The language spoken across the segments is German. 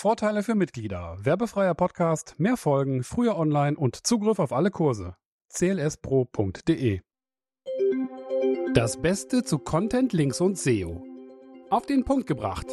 Vorteile für Mitglieder. Werbefreier Podcast, mehr Folgen, früher online und Zugriff auf alle Kurse. clspro.de Das Beste zu Content, Links und SEO. Auf den Punkt gebracht.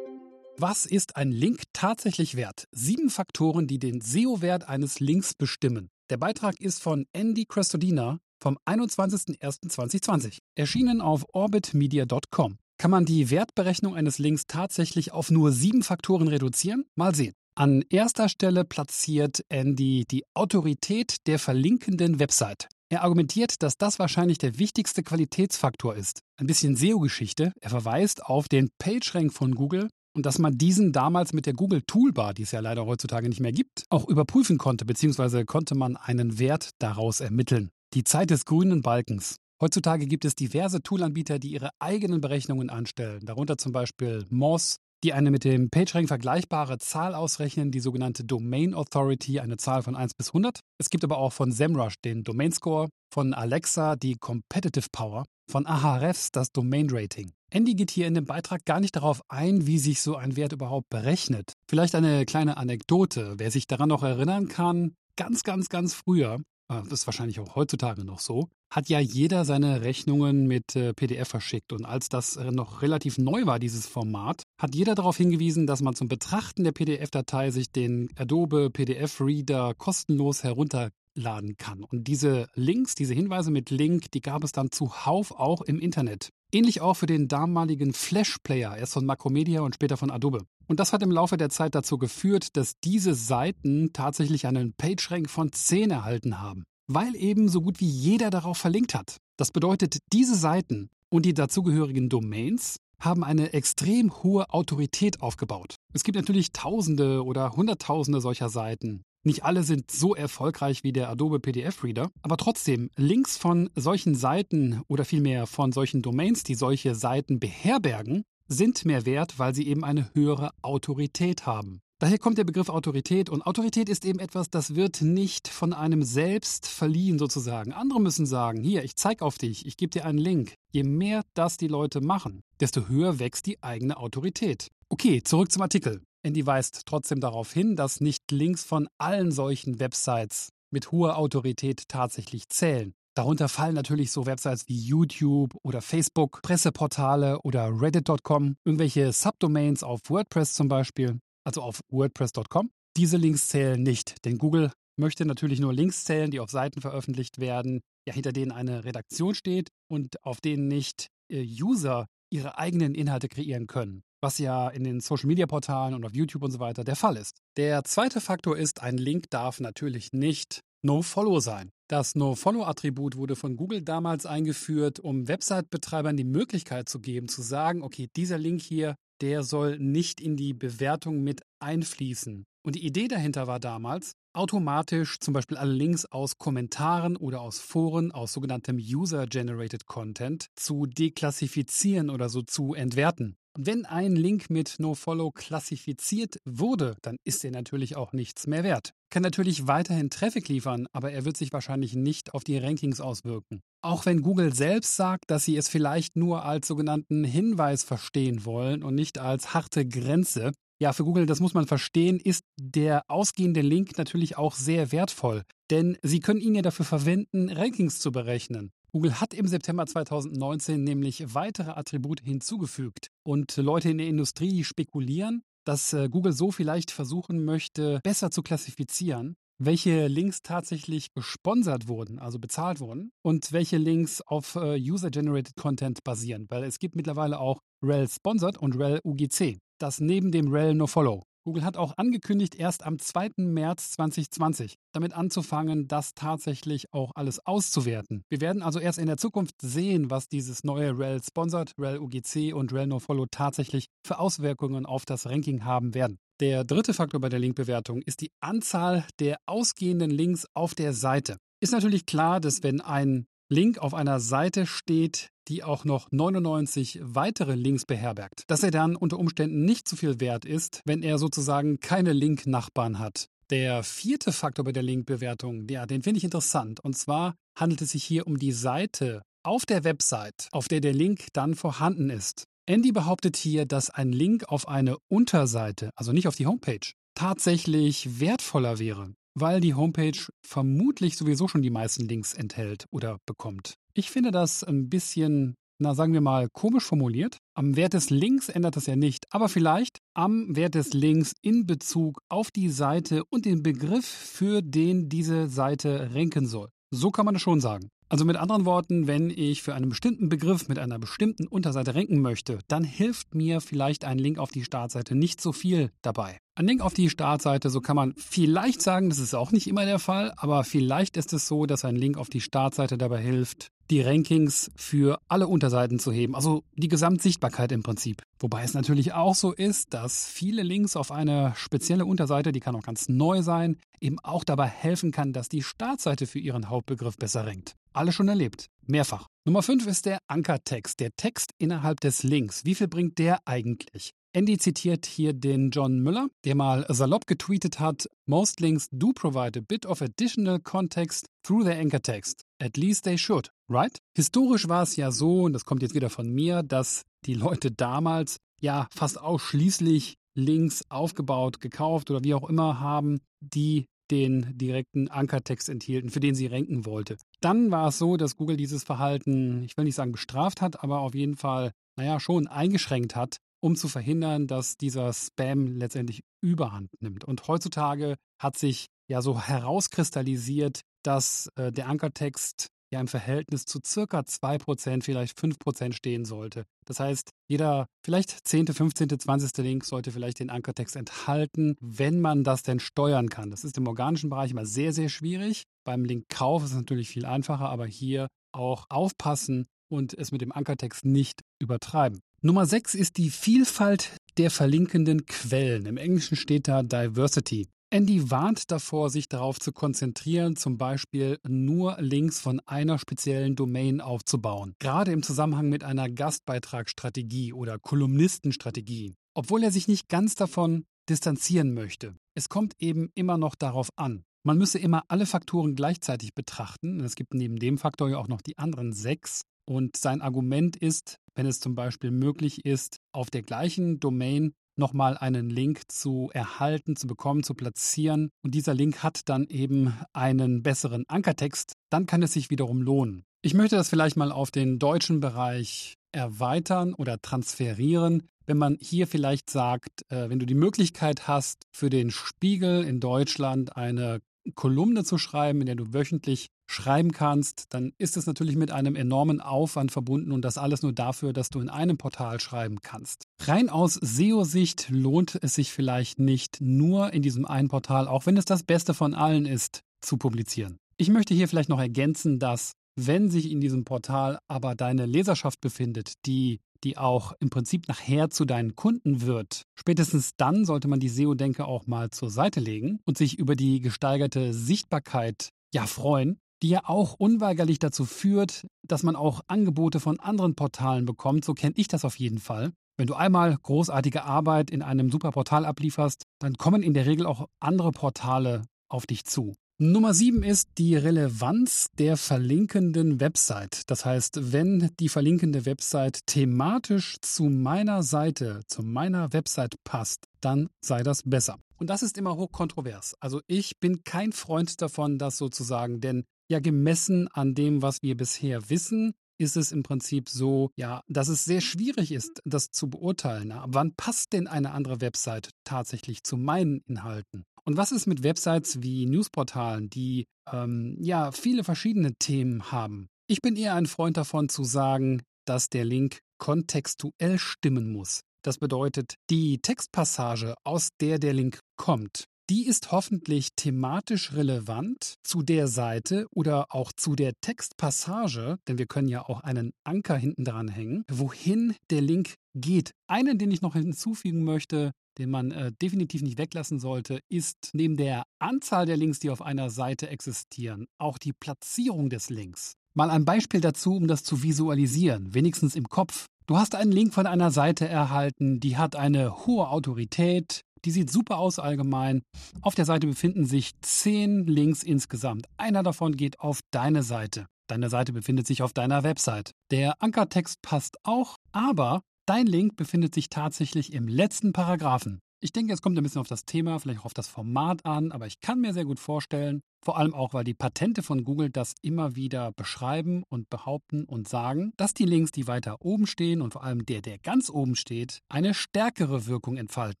Was ist ein Link tatsächlich wert? Sieben Faktoren, die den SEO-Wert eines Links bestimmen. Der Beitrag ist von Andy Crestodina vom 21.01.2020, erschienen auf orbitmedia.com. Kann man die Wertberechnung eines Links tatsächlich auf nur sieben Faktoren reduzieren? Mal sehen. An erster Stelle platziert Andy die Autorität der verlinkenden Website. Er argumentiert, dass das wahrscheinlich der wichtigste Qualitätsfaktor ist. Ein bisschen SEO-Geschichte. Er verweist auf den PageRank von Google und dass man diesen damals mit der Google Toolbar, die es ja leider heutzutage nicht mehr gibt, auch überprüfen konnte, beziehungsweise konnte man einen Wert daraus ermitteln. Die Zeit des grünen Balkens. Heutzutage gibt es diverse Toolanbieter, die ihre eigenen Berechnungen anstellen, darunter zum Beispiel Moz, die eine mit dem PageRank vergleichbare Zahl ausrechnen, die sogenannte Domain Authority, eine Zahl von 1 bis 100. Es gibt aber auch von SEMrush den Domain Score, von Alexa die Competitive Power, von Ahrefs das Domain Rating. Andy geht hier in dem Beitrag gar nicht darauf ein, wie sich so ein Wert überhaupt berechnet. Vielleicht eine kleine Anekdote. Wer sich daran noch erinnern kann, ganz, ganz, ganz früher das ist wahrscheinlich auch heutzutage noch so, hat ja jeder seine Rechnungen mit äh, PDF verschickt. Und als das äh, noch relativ neu war, dieses Format, hat jeder darauf hingewiesen, dass man zum Betrachten der PDF-Datei sich den Adobe PDF Reader kostenlos herunterladen kann. Und diese Links, diese Hinweise mit Link, die gab es dann zuhauf auch im Internet. Ähnlich auch für den damaligen Flash-Player, erst von Macromedia und später von Adobe. Und das hat im Laufe der Zeit dazu geführt, dass diese Seiten tatsächlich einen PageRank von 10 erhalten haben, weil eben so gut wie jeder darauf verlinkt hat. Das bedeutet, diese Seiten und die dazugehörigen Domains haben eine extrem hohe Autorität aufgebaut. Es gibt natürlich Tausende oder Hunderttausende solcher Seiten. Nicht alle sind so erfolgreich wie der Adobe PDF Reader, aber trotzdem, Links von solchen Seiten oder vielmehr von solchen Domains, die solche Seiten beherbergen, sind mehr wert, weil sie eben eine höhere Autorität haben. Daher kommt der Begriff Autorität und Autorität ist eben etwas, das wird nicht von einem selbst verliehen sozusagen. Andere müssen sagen, hier, ich zeige auf dich, ich gebe dir einen Link. Je mehr das die Leute machen, desto höher wächst die eigene Autorität. Okay, zurück zum Artikel. Andy weist trotzdem darauf hin, dass nicht Links von allen solchen Websites mit hoher Autorität tatsächlich zählen. Darunter fallen natürlich so Websites wie YouTube oder Facebook, Presseportale oder Reddit.com, irgendwelche Subdomains auf WordPress zum Beispiel, also auf WordPress.com. Diese Links zählen nicht, denn Google möchte natürlich nur Links zählen, die auf Seiten veröffentlicht werden, ja, hinter denen eine Redaktion steht und auf denen nicht äh, User ihre eigenen Inhalte kreieren können was ja in den Social-Media-Portalen und auf YouTube und so weiter der Fall ist. Der zweite Faktor ist, ein Link darf natürlich nicht No-Follow sein. Das No-Follow-Attribut wurde von Google damals eingeführt, um Website-Betreibern die Möglichkeit zu geben, zu sagen, okay, dieser Link hier, der soll nicht in die Bewertung mit einfließen. Und die Idee dahinter war damals, automatisch zum Beispiel alle Links aus Kommentaren oder aus Foren, aus sogenanntem User-Generated Content zu deklassifizieren oder so zu entwerten. Wenn ein Link mit NoFollow klassifiziert wurde, dann ist er natürlich auch nichts mehr wert. Kann natürlich weiterhin Traffic liefern, aber er wird sich wahrscheinlich nicht auf die Rankings auswirken. Auch wenn Google selbst sagt, dass sie es vielleicht nur als sogenannten Hinweis verstehen wollen und nicht als harte Grenze, ja, für Google, das muss man verstehen, ist der ausgehende Link natürlich auch sehr wertvoll, denn sie können ihn ja dafür verwenden, Rankings zu berechnen. Google hat im September 2019 nämlich weitere Attribute hinzugefügt. Und Leute in der Industrie spekulieren, dass äh, Google so vielleicht versuchen möchte, besser zu klassifizieren, welche Links tatsächlich gesponsert wurden, also bezahlt wurden, und welche Links auf äh, User-Generated Content basieren, weil es gibt mittlerweile auch rel Sponsored und rel UGC, das neben dem rel NoFollow. Google hat auch angekündigt, erst am 2. März 2020 damit anzufangen, das tatsächlich auch alles auszuwerten. Wir werden also erst in der Zukunft sehen, was dieses neue REL Sponsored, REL UGC und REL NoFollow tatsächlich für Auswirkungen auf das Ranking haben werden. Der dritte Faktor bei der Linkbewertung ist die Anzahl der ausgehenden Links auf der Seite. Ist natürlich klar, dass wenn ein Link auf einer Seite steht, die auch noch 99 weitere Links beherbergt, dass er dann unter Umständen nicht so viel wert ist, wenn er sozusagen keine Link-Nachbarn hat. Der vierte Faktor bei der Link-Bewertung, ja, den finde ich interessant. Und zwar handelt es sich hier um die Seite auf der Website, auf der der Link dann vorhanden ist. Andy behauptet hier, dass ein Link auf eine Unterseite, also nicht auf die Homepage, tatsächlich wertvoller wäre, weil die Homepage vermutlich sowieso schon die meisten Links enthält oder bekommt. Ich finde das ein bisschen na sagen wir mal, komisch formuliert. Am Wert des Links ändert das ja nicht, aber vielleicht am Wert des Links in Bezug auf die Seite und den Begriff, für den diese Seite ranken soll. So kann man es schon sagen. Also mit anderen Worten, wenn ich für einen bestimmten Begriff mit einer bestimmten Unterseite ranken möchte, dann hilft mir vielleicht ein Link auf die Startseite nicht so viel dabei. Ein Link auf die Startseite, so kann man vielleicht sagen, das ist auch nicht immer der Fall, aber vielleicht ist es so, dass ein Link auf die Startseite dabei hilft, die Rankings für alle Unterseiten zu heben, also die Gesamtsichtbarkeit im Prinzip. Wobei es natürlich auch so ist, dass viele Links auf eine spezielle Unterseite, die kann auch ganz neu sein, eben auch dabei helfen kann, dass die Startseite für ihren Hauptbegriff besser rankt. Alle schon erlebt. Mehrfach. Nummer 5 ist der Ankertext, der Text innerhalb des Links. Wie viel bringt der eigentlich? Andy zitiert hier den John Müller, der mal salopp getweetet hat, Most links do provide a bit of additional context through their anchor text. At least they should, right? Historisch war es ja so, und das kommt jetzt wieder von mir, dass die Leute damals ja fast ausschließlich Links aufgebaut, gekauft oder wie auch immer haben, die den direkten Ankertext enthielten, für den sie ranken wollte. Dann war es so, dass Google dieses Verhalten, ich will nicht sagen bestraft hat, aber auf jeden Fall, naja, schon eingeschränkt hat, um zu verhindern, dass dieser Spam letztendlich überhand nimmt. Und heutzutage hat sich ja so herauskristallisiert, dass äh, der Ankertext ja im Verhältnis zu circa 2%, vielleicht 5% stehen sollte. Das heißt, jeder vielleicht 10., 15., 20. Link sollte vielleicht den Ankertext enthalten, wenn man das denn steuern kann. Das ist im organischen Bereich immer sehr, sehr schwierig. Beim Linkkauf ist es natürlich viel einfacher, aber hier auch aufpassen und es mit dem Ankertext nicht übertreiben. Nummer 6 ist die Vielfalt der verlinkenden Quellen. Im Englischen steht da Diversity. Andy warnt davor, sich darauf zu konzentrieren, zum Beispiel nur Links von einer speziellen Domain aufzubauen. Gerade im Zusammenhang mit einer Gastbeitragsstrategie oder Kolumnistenstrategie. Obwohl er sich nicht ganz davon distanzieren möchte. Es kommt eben immer noch darauf an. Man müsse immer alle Faktoren gleichzeitig betrachten. Es gibt neben dem Faktor ja auch noch die anderen sechs. Und sein Argument ist, wenn es zum Beispiel möglich ist, auf der gleichen Domain nochmal einen Link zu erhalten, zu bekommen, zu platzieren und dieser Link hat dann eben einen besseren Ankertext, dann kann es sich wiederum lohnen. Ich möchte das vielleicht mal auf den deutschen Bereich erweitern oder transferieren. Wenn man hier vielleicht sagt, äh, wenn du die Möglichkeit hast, für den Spiegel in Deutschland eine Kolumne zu schreiben, in der du wöchentlich schreiben kannst, dann ist es natürlich mit einem enormen Aufwand verbunden und das alles nur dafür, dass du in einem Portal schreiben kannst. Rein aus SEO-Sicht lohnt es sich vielleicht nicht nur in diesem einen Portal, auch wenn es das Beste von allen ist, zu publizieren. Ich möchte hier vielleicht noch ergänzen, dass wenn sich in diesem Portal aber deine Leserschaft befindet, die die auch im Prinzip nachher zu deinen Kunden wird. Spätestens dann sollte man die SEO-Denke auch mal zur Seite legen und sich über die gesteigerte Sichtbarkeit ja freuen, die ja auch unweigerlich dazu führt, dass man auch Angebote von anderen Portalen bekommt. So kenne ich das auf jeden Fall. Wenn du einmal großartige Arbeit in einem super Portal ablieferst, dann kommen in der Regel auch andere Portale auf dich zu. Nummer sieben ist die Relevanz der verlinkenden Website. Das heißt, wenn die verlinkende Website thematisch zu meiner Seite, zu meiner Website passt, dann sei das besser. Und das ist immer hochkontrovers. Also ich bin kein Freund davon, das sozusagen, denn ja gemessen an dem, was wir bisher wissen, ist es im Prinzip so, ja, dass es sehr schwierig ist, das zu beurteilen. Ab wann passt denn eine andere Website tatsächlich zu meinen Inhalten? Und was ist mit Websites wie Newsportalen, die ähm, ja viele verschiedene Themen haben? Ich bin eher ein Freund davon zu sagen, dass der Link kontextuell stimmen muss. Das bedeutet, die Textpassage, aus der der Link kommt, die ist hoffentlich thematisch relevant zu der Seite oder auch zu der Textpassage, denn wir können ja auch einen Anker hinten dran hängen, wohin der Link geht. Einen, den ich noch hinzufügen möchte, den man äh, definitiv nicht weglassen sollte, ist neben der Anzahl der Links, die auf einer Seite existieren, auch die Platzierung des Links. Mal ein Beispiel dazu, um das zu visualisieren, wenigstens im Kopf. Du hast einen Link von einer Seite erhalten, die hat eine hohe Autorität, die sieht super aus allgemein. Auf der Seite befinden sich zehn Links insgesamt. Einer davon geht auf deine Seite. Deine Seite befindet sich auf deiner Website. Der Ankertext passt auch, aber Dein Link befindet sich tatsächlich im letzten Paragraphen. Ich denke, es kommt ein bisschen auf das Thema, vielleicht auch auf das Format an, aber ich kann mir sehr gut vorstellen, vor allem auch, weil die Patente von Google das immer wieder beschreiben und behaupten und sagen, dass die Links, die weiter oben stehen und vor allem der, der ganz oben steht, eine stärkere Wirkung entfalten.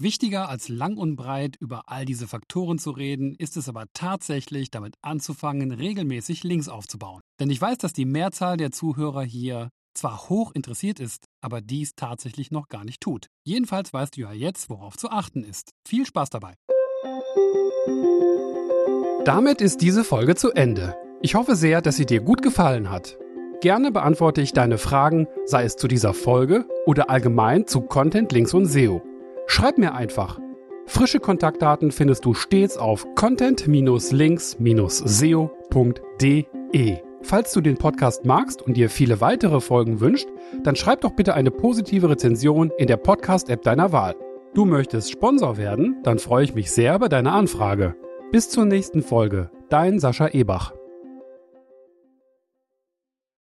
Wichtiger als lang und breit über all diese Faktoren zu reden, ist es aber tatsächlich damit anzufangen, regelmäßig Links aufzubauen. Denn ich weiß, dass die Mehrzahl der Zuhörer hier zwar hoch interessiert ist, aber dies tatsächlich noch gar nicht tut. Jedenfalls weißt du ja jetzt, worauf zu achten ist. Viel Spaß dabei. Damit ist diese Folge zu Ende. Ich hoffe sehr, dass sie dir gut gefallen hat. Gerne beantworte ich deine Fragen, sei es zu dieser Folge oder allgemein zu Content, Links und SEO. Schreib mir einfach. Frische Kontaktdaten findest du stets auf content-links-seo.de. Falls du den Podcast magst und dir viele weitere Folgen wünscht, dann schreib doch bitte eine positive Rezension in der Podcast-App deiner Wahl. Du möchtest Sponsor werden? Dann freue ich mich sehr über deine Anfrage. Bis zur nächsten Folge. Dein Sascha Ebach.